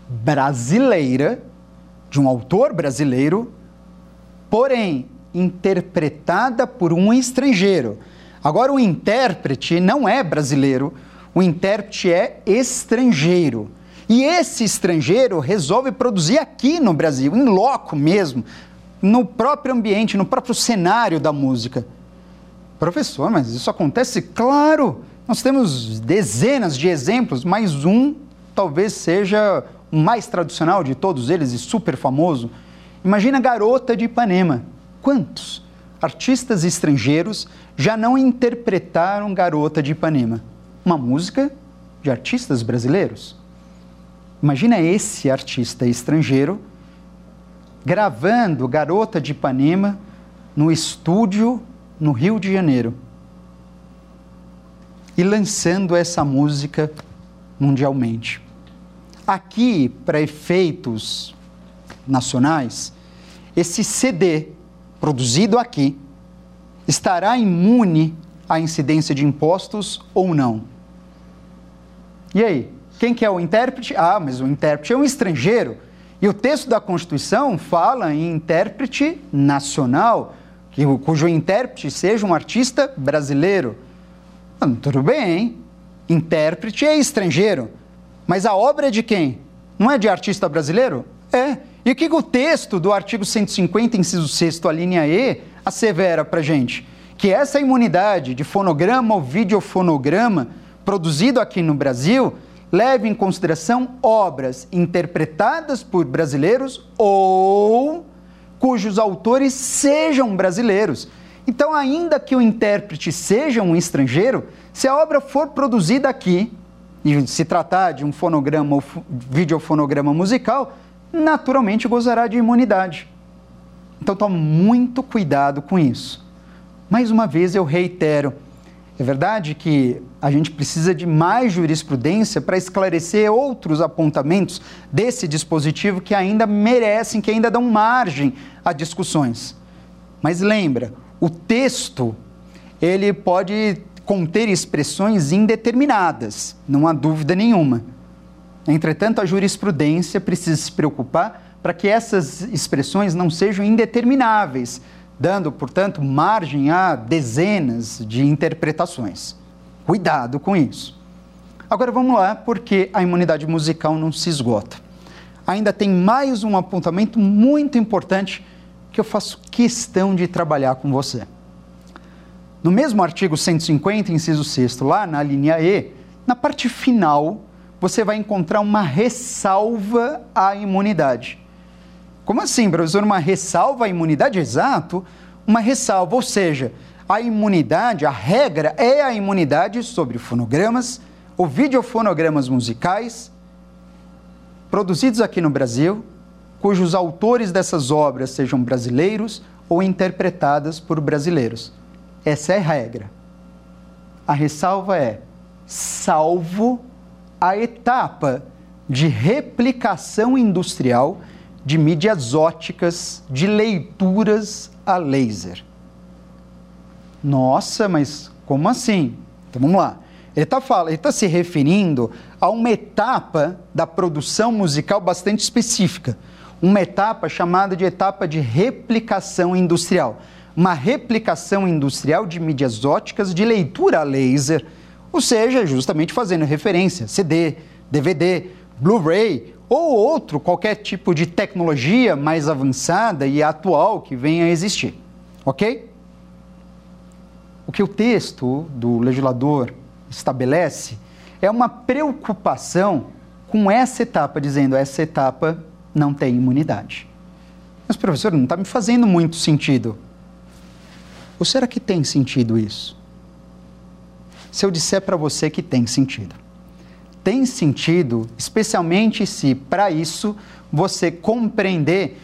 brasileira, de um autor brasileiro, porém interpretada por um estrangeiro. Agora, o intérprete não é brasileiro, o intérprete é estrangeiro. E esse estrangeiro resolve produzir aqui no Brasil, em loco mesmo, no próprio ambiente, no próprio cenário da música. Professor, mas isso acontece? Claro! Nós temos dezenas de exemplos, mas um talvez seja o mais tradicional de todos eles e super famoso. Imagina Garota de Ipanema. Quantos artistas estrangeiros já não interpretaram Garota de Ipanema? Uma música de artistas brasileiros. Imagina esse artista estrangeiro gravando Garota de Ipanema no estúdio no Rio de Janeiro e lançando essa música mundialmente. Aqui, para efeitos nacionais, esse CD produzido aqui estará imune à incidência de impostos ou não? E aí, quem que é o intérprete? Ah, mas o intérprete é um estrangeiro. E o texto da Constituição fala em intérprete nacional, cujo intérprete seja um artista brasileiro. Ah, tudo bem, hein? Intérprete é estrangeiro. Mas a obra é de quem? Não é de artista brasileiro? É. E o que o texto do artigo 150, inciso 6, a linha E, assevera para gente? Que essa imunidade de fonograma ou videofonograma produzido aqui no Brasil leve em consideração obras interpretadas por brasileiros ou cujos autores sejam brasileiros. Então, ainda que o intérprete seja um estrangeiro, se a obra for produzida aqui, e se tratar de um fonograma ou videofonograma musical, naturalmente gozará de imunidade. Então tome muito cuidado com isso. Mais uma vez eu reitero, é verdade que a gente precisa de mais jurisprudência para esclarecer outros apontamentos desse dispositivo que ainda merecem, que ainda dão margem a discussões. Mas lembra, o texto ele pode conter expressões indeterminadas, não há dúvida nenhuma. Entretanto, a jurisprudência precisa se preocupar para que essas expressões não sejam indetermináveis, dando, portanto, margem a dezenas de interpretações. Cuidado com isso. Agora vamos lá, porque a imunidade musical não se esgota. Ainda tem mais um apontamento muito importante que eu faço questão de trabalhar com você. No mesmo artigo 150, inciso 6, lá na linha E, na parte final, você vai encontrar uma ressalva à imunidade. Como assim, professor? Uma ressalva à imunidade? Exato, uma ressalva, ou seja, a imunidade, a regra é a imunidade sobre fonogramas ou videofonogramas musicais produzidos aqui no Brasil, cujos autores dessas obras sejam brasileiros ou interpretadas por brasileiros. Essa é a regra. A ressalva é: salvo a etapa de replicação industrial de mídias óticas de leituras a laser. Nossa, mas como assim? Então vamos lá. Ele está tá se referindo a uma etapa da produção musical bastante específica. Uma etapa chamada de etapa de replicação industrial. Uma replicação industrial de mídias óticas de leitura a laser, ou seja, justamente fazendo referência CD, DVD, Blu-ray ou outro qualquer tipo de tecnologia mais avançada e atual que venha a existir. Ok? O que o texto do legislador estabelece é uma preocupação com essa etapa, dizendo essa etapa não tem imunidade. Mas, professor, não está me fazendo muito sentido. Ou será que tem sentido isso? Se eu disser para você que tem sentido. Tem sentido, especialmente se para isso você compreender,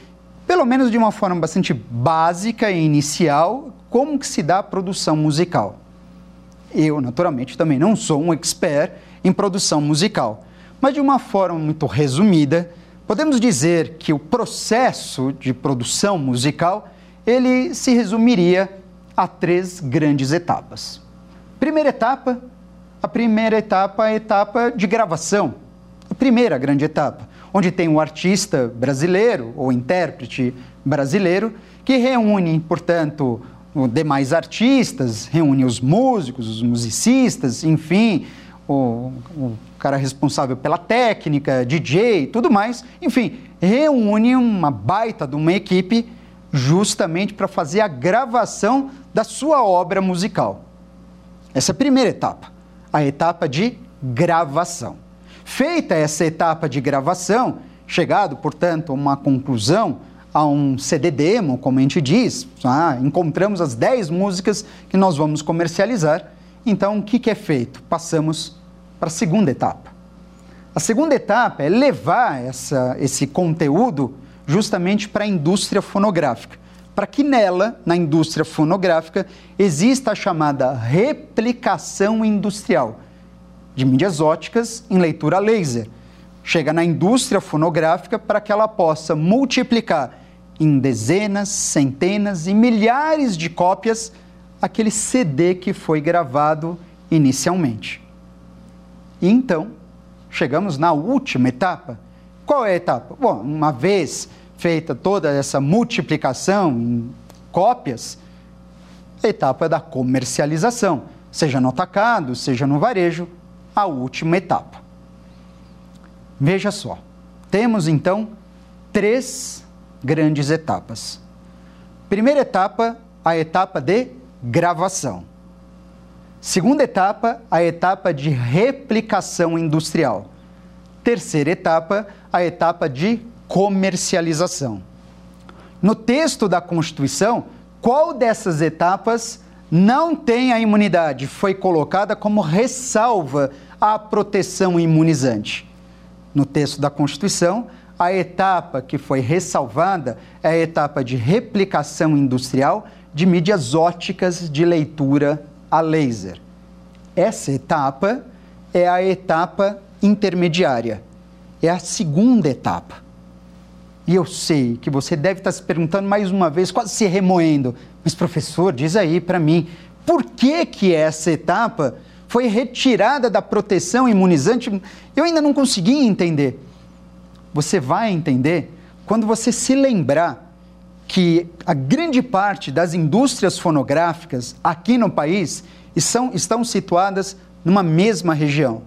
pelo menos de uma forma bastante básica e inicial, como que se dá a produção musical. Eu, naturalmente, também não sou um expert em produção musical, mas de uma forma muito resumida, podemos dizer que o processo de produção musical, ele se resumiria a três grandes etapas. Primeira etapa, a primeira etapa é a etapa de gravação, a primeira grande etapa, onde tem o artista brasileiro ou intérprete brasileiro que reúne, portanto, demais artistas, reúne os músicos, os musicistas, enfim, o, o cara responsável pela técnica, DJ, tudo mais, enfim, reúne uma baita de uma equipe justamente para fazer a gravação da sua obra musical. Essa é a primeira etapa, a etapa de gravação. Feita essa etapa de gravação, chegado, portanto, a uma conclusão, a um CD demo, como a gente diz, ah, encontramos as 10 músicas que nós vamos comercializar. Então, o que, que é feito? Passamos para a segunda etapa. A segunda etapa é levar essa, esse conteúdo justamente para a indústria fonográfica, para que nela, na indústria fonográfica, exista a chamada replicação industrial de mídias óticas em leitura laser. Chega na indústria fonográfica para que ela possa multiplicar em dezenas, centenas e milhares de cópias aquele CD que foi gravado inicialmente. E então, chegamos na última etapa. Qual é a etapa? Bom, uma vez feita toda essa multiplicação em cópias, a etapa da comercialização, seja no atacado, seja no varejo, a última etapa. Veja só, temos então três grandes etapas. Primeira etapa, a etapa de gravação. Segunda etapa, a etapa de replicação industrial. Terceira etapa, a etapa de comercialização. No texto da Constituição, qual dessas etapas não tem a imunidade? Foi colocada como ressalva à proteção imunizante. No texto da Constituição, a etapa que foi ressalvada é a etapa de replicação industrial de mídias óticas de leitura a laser. Essa etapa é a etapa intermediária, é a segunda etapa. E eu sei que você deve estar se perguntando mais uma vez, quase se remoendo, mas professor, diz aí para mim, por que que essa etapa foi retirada da proteção imunizante? Eu ainda não consegui entender você vai entender quando você se lembrar que a grande parte das indústrias fonográficas aqui no país estão, estão situadas numa mesma região.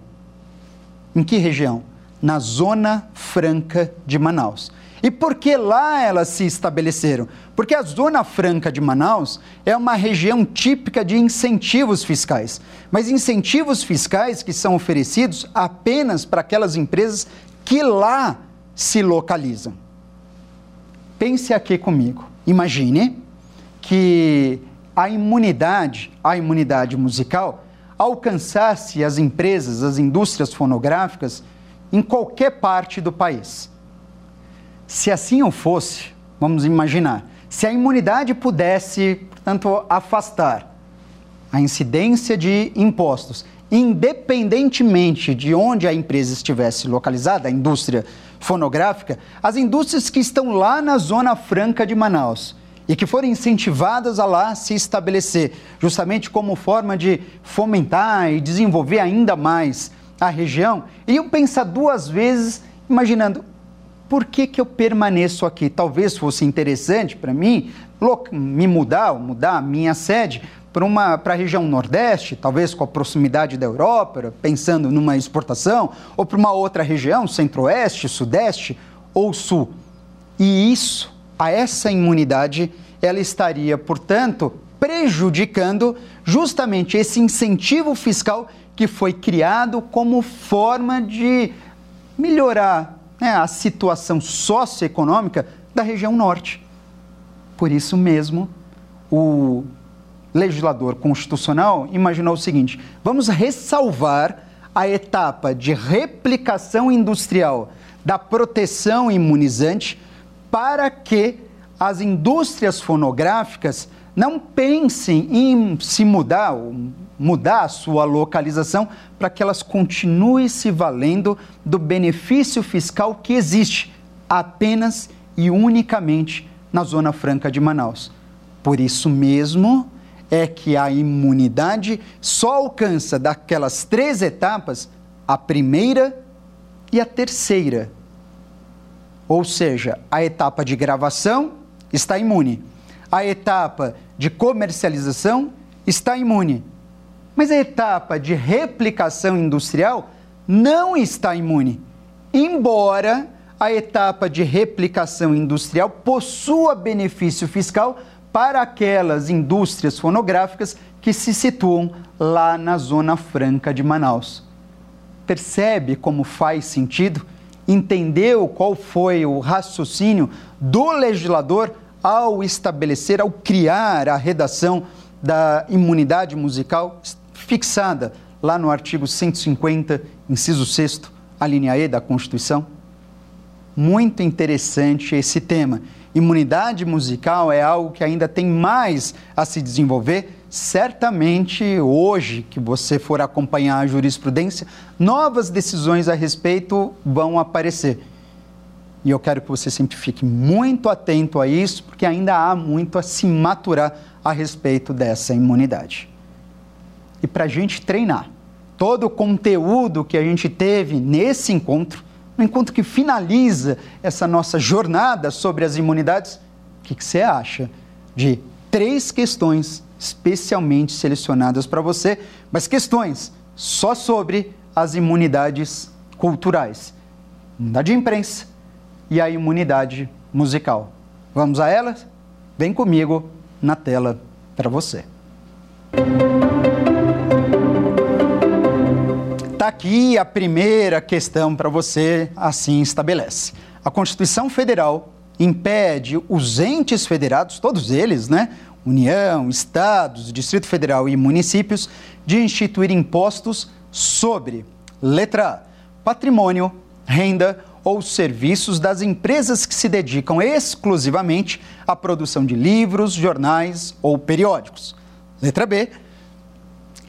Em que região? Na Zona Franca de Manaus. E por que lá elas se estabeleceram? Porque a Zona Franca de Manaus é uma região típica de incentivos fiscais, mas incentivos fiscais que são oferecidos apenas para aquelas empresas que lá se localizam. Pense aqui comigo. Imagine que a imunidade, a imunidade musical, alcançasse as empresas, as indústrias fonográficas em qualquer parte do país. Se assim o fosse, vamos imaginar, se a imunidade pudesse, portanto, afastar a incidência de impostos, independentemente de onde a empresa estivesse localizada, a indústria fonográfica, as indústrias que estão lá na Zona Franca de Manaus e que foram incentivadas a lá se estabelecer, justamente como forma de fomentar e desenvolver ainda mais a região, iriam pensar duas vezes, imaginando por que, que eu permaneço aqui? Talvez fosse interessante para mim me mudar, mudar a minha sede para a região Nordeste, talvez com a proximidade da Europa, pensando numa exportação, ou para uma outra região, Centro-Oeste, Sudeste ou Sul. E isso, a essa imunidade, ela estaria, portanto, prejudicando justamente esse incentivo fiscal que foi criado como forma de melhorar né, a situação socioeconômica da região norte. Por isso mesmo, o legislador constitucional imaginou o seguinte: vamos ressalvar a etapa de replicação industrial da proteção imunizante para que as indústrias fonográficas não pensem em se mudar, mudar a sua localização para que elas continuem se valendo do benefício fiscal que existe apenas e unicamente na Zona Franca de Manaus. Por isso mesmo é que a imunidade só alcança daquelas três etapas a primeira e a terceira. Ou seja, a etapa de gravação está imune, a etapa de comercialização está imune, mas a etapa de replicação industrial não está imune, embora a etapa de replicação industrial possua benefício fiscal para aquelas indústrias fonográficas que se situam lá na Zona Franca de Manaus. Percebe como faz sentido? Entendeu qual foi o raciocínio do legislador ao estabelecer, ao criar a redação da imunidade musical fixada lá no artigo 150, inciso 6, a linha E da Constituição? muito interessante esse tema. Imunidade musical é algo que ainda tem mais a se desenvolver. Certamente, hoje que você for acompanhar a jurisprudência, novas decisões a respeito vão aparecer. E eu quero que você sempre fique muito atento a isso, porque ainda há muito a se maturar a respeito dessa imunidade. E para a gente treinar todo o conteúdo que a gente teve nesse encontro, no encontro que finaliza essa nossa jornada sobre as imunidades, o que, que você acha de três questões especialmente selecionadas para você, mas questões só sobre as imunidades culturais, imunidade de imprensa e a imunidade musical. Vamos a elas? Vem comigo na tela para você. aqui a primeira questão para você, assim estabelece. A Constituição Federal impede os entes federados, todos eles, né? União, Estados, Distrito Federal e municípios, de instituir impostos sobre, letra A, patrimônio, renda ou serviços das empresas que se dedicam exclusivamente à produção de livros, jornais ou periódicos. Letra B,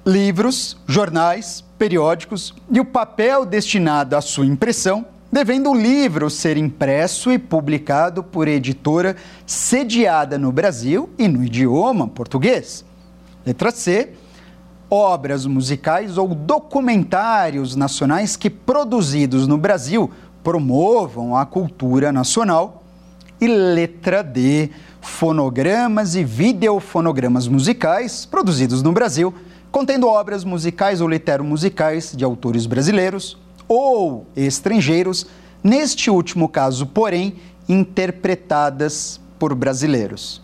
livros, jornais, periódicos e o papel destinado à sua impressão, devendo o livro ser impresso e publicado por editora sediada no Brasil e no idioma português. Letra C. Obras musicais ou documentários nacionais que, produzidos no Brasil, promovam a cultura nacional. E letra D. Fonogramas e videofonogramas musicais produzidos no Brasil contendo obras musicais ou litero-musicais de autores brasileiros ou estrangeiros, neste último caso, porém, interpretadas por brasileiros.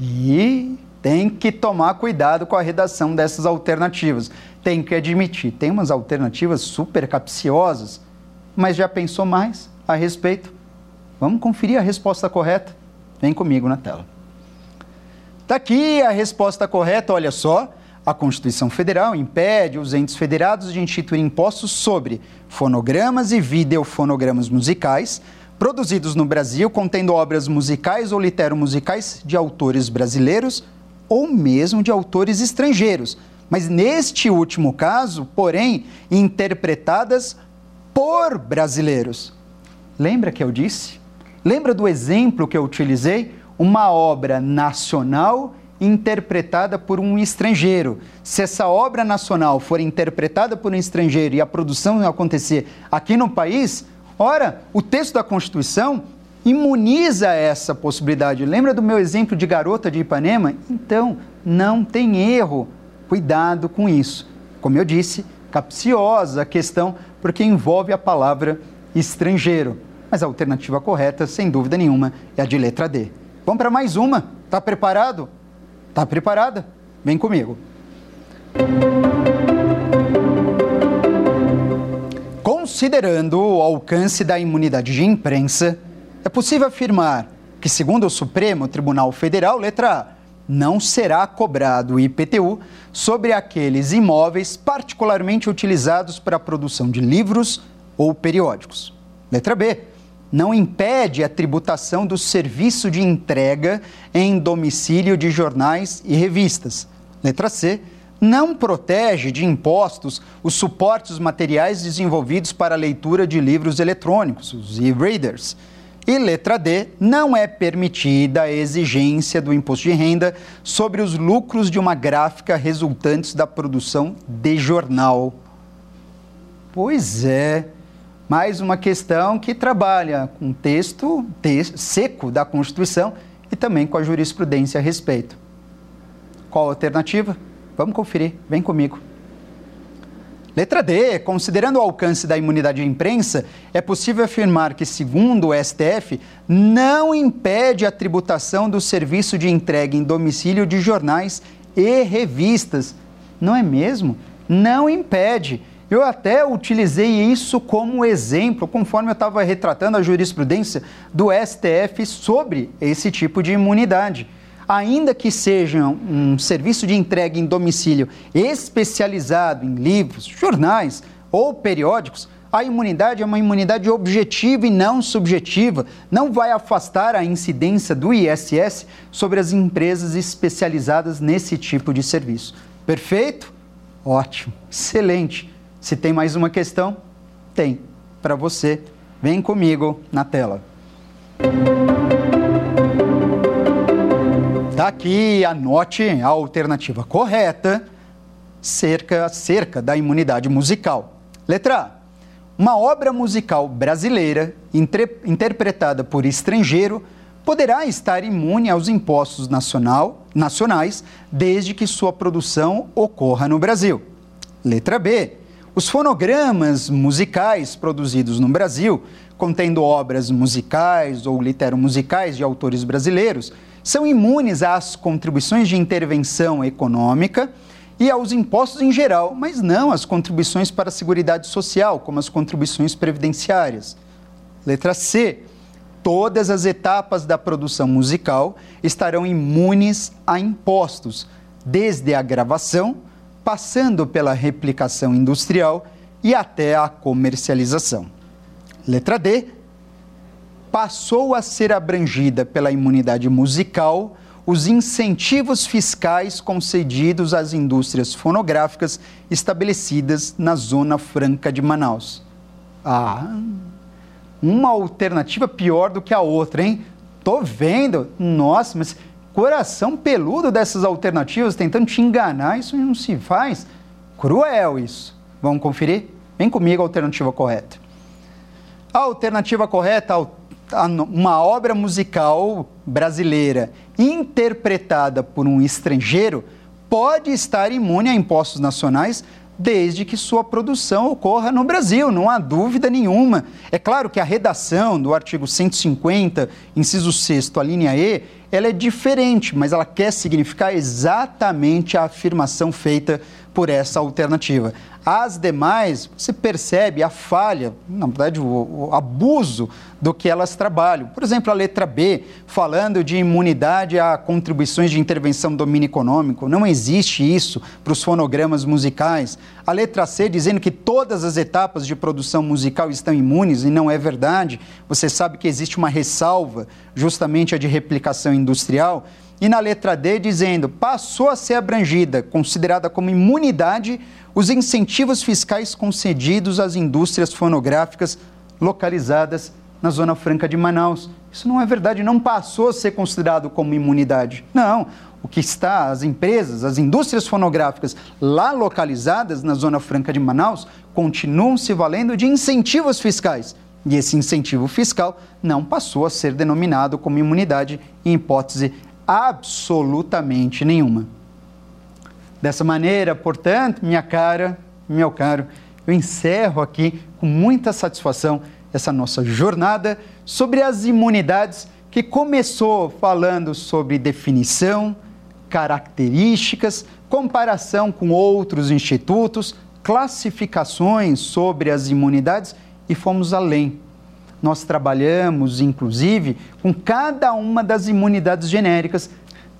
E tem que tomar cuidado com a redação dessas alternativas. Tem que admitir, tem umas alternativas super capciosas, mas já pensou mais a respeito? Vamos conferir a resposta correta? Vem comigo na tela. Está aqui a resposta correta, olha só. A Constituição Federal impede os entes federados de instituir impostos sobre fonogramas e videofonogramas musicais produzidos no Brasil contendo obras musicais ou litero-musicais de autores brasileiros ou mesmo de autores estrangeiros, mas neste último caso, porém, interpretadas por brasileiros. Lembra que eu disse? Lembra do exemplo que eu utilizei? uma obra nacional interpretada por um estrangeiro. Se essa obra nacional for interpretada por um estrangeiro e a produção acontecer aqui no país, ora, o texto da Constituição imuniza essa possibilidade. Lembra do meu exemplo de garota de Ipanema? Então, não tem erro. Cuidado com isso. Como eu disse, capciosa a questão, porque envolve a palavra estrangeiro. Mas a alternativa correta, sem dúvida nenhuma, é a de letra D. Vamos para mais uma. Está preparado? Está preparada? Vem comigo. Considerando o alcance da imunidade de imprensa, é possível afirmar que, segundo o Supremo Tribunal Federal, letra A, não será cobrado IPTU sobre aqueles imóveis particularmente utilizados para a produção de livros ou periódicos. Letra B. Não impede a tributação do serviço de entrega em domicílio de jornais e revistas. Letra C. Não protege de impostos os suportes materiais desenvolvidos para a leitura de livros eletrônicos, os e-readers. E letra D, não é permitida a exigência do imposto de renda sobre os lucros de uma gráfica resultantes da produção de jornal. Pois é, mais uma questão que trabalha com texto, texto seco da Constituição e também com a jurisprudência a respeito. Qual a alternativa? Vamos conferir, vem comigo. Letra D. Considerando o alcance da imunidade de imprensa, é possível afirmar que, segundo o STF, não impede a tributação do serviço de entrega em domicílio de jornais e revistas. Não é mesmo? Não impede. Eu até utilizei isso como exemplo, conforme eu estava retratando a jurisprudência do STF sobre esse tipo de imunidade ainda que seja um serviço de entrega em domicílio especializado em livros, jornais ou periódicos, a imunidade é uma imunidade objetiva e não subjetiva. Não vai afastar a incidência do ISS sobre as empresas especializadas nesse tipo de serviço. Perfeito? Ótimo, excelente. Se tem mais uma questão, tem para você. Vem comigo na tela. Está aqui, anote a alternativa correta, cerca, cerca da imunidade musical. Letra A. Uma obra musical brasileira, interpretada por estrangeiro, poderá estar imune aos impostos nacional, nacionais desde que sua produção ocorra no Brasil. Letra B. Os fonogramas musicais produzidos no Brasil, contendo obras musicais ou literomusicais de autores brasileiros, são imunes às contribuições de intervenção econômica e aos impostos em geral, mas não às contribuições para a Seguridade Social, como as contribuições previdenciárias. Letra C. Todas as etapas da produção musical estarão imunes a impostos, desde a gravação, passando pela replicação industrial e até a comercialização. Letra D passou a ser abrangida pela imunidade musical os incentivos fiscais concedidos às indústrias fonográficas estabelecidas na Zona Franca de Manaus. Ah, uma alternativa pior do que a outra, hein? Tô vendo. Nossa, mas coração peludo dessas alternativas tentando te enganar, isso não se faz. Cruel isso. Vamos conferir? Vem comigo a alternativa correta. A alternativa correta, uma obra musical brasileira interpretada por um estrangeiro pode estar imune a impostos nacionais desde que sua produção ocorra no Brasil, não há dúvida nenhuma. É claro que a redação do artigo 150, inciso 6 a linha E, ela é diferente, mas ela quer significar exatamente a afirmação feita por essa alternativa. As demais, você percebe a falha, na verdade, o, o, abuso do que elas trabalham. Por exemplo, a letra B, falando de imunidade a contribuições de intervenção do domínio econômico. Não existe isso para os fonogramas musicais. A letra C, dizendo que todas as etapas de produção musical estão imunes, e não é verdade. Você sabe que existe uma ressalva, justamente a de replicação industrial. E na letra D, dizendo, passou a ser abrangida, considerada como imunidade os incentivos fiscais concedidos às indústrias fonográficas localizadas na Zona Franca de Manaus. Isso não é verdade, não passou a ser considerado como imunidade. Não, o que está, as empresas, as indústrias fonográficas lá localizadas na Zona Franca de Manaus continuam se valendo de incentivos fiscais. E esse incentivo fiscal não passou a ser denominado como imunidade em hipótese absolutamente nenhuma. Dessa maneira, portanto, minha cara, meu caro, eu encerro aqui com muita satisfação essa nossa jornada sobre as imunidades que começou falando sobre definição, características, comparação com outros institutos, classificações sobre as imunidades e fomos além. Nós trabalhamos, inclusive, com cada uma das imunidades genéricas.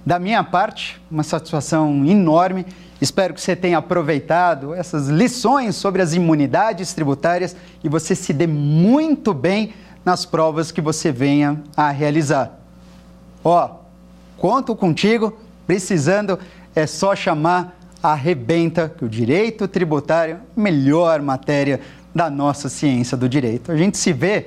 Da minha parte, uma satisfação enorme. Espero que você tenha aproveitado essas lições sobre as imunidades tributárias e você se dê muito bem nas provas que você venha a realizar. Ó, conto contigo Precisando, é só chamar a Rebenta, que o direito tributário é melhor matéria da nossa ciência do direito. A gente se vê.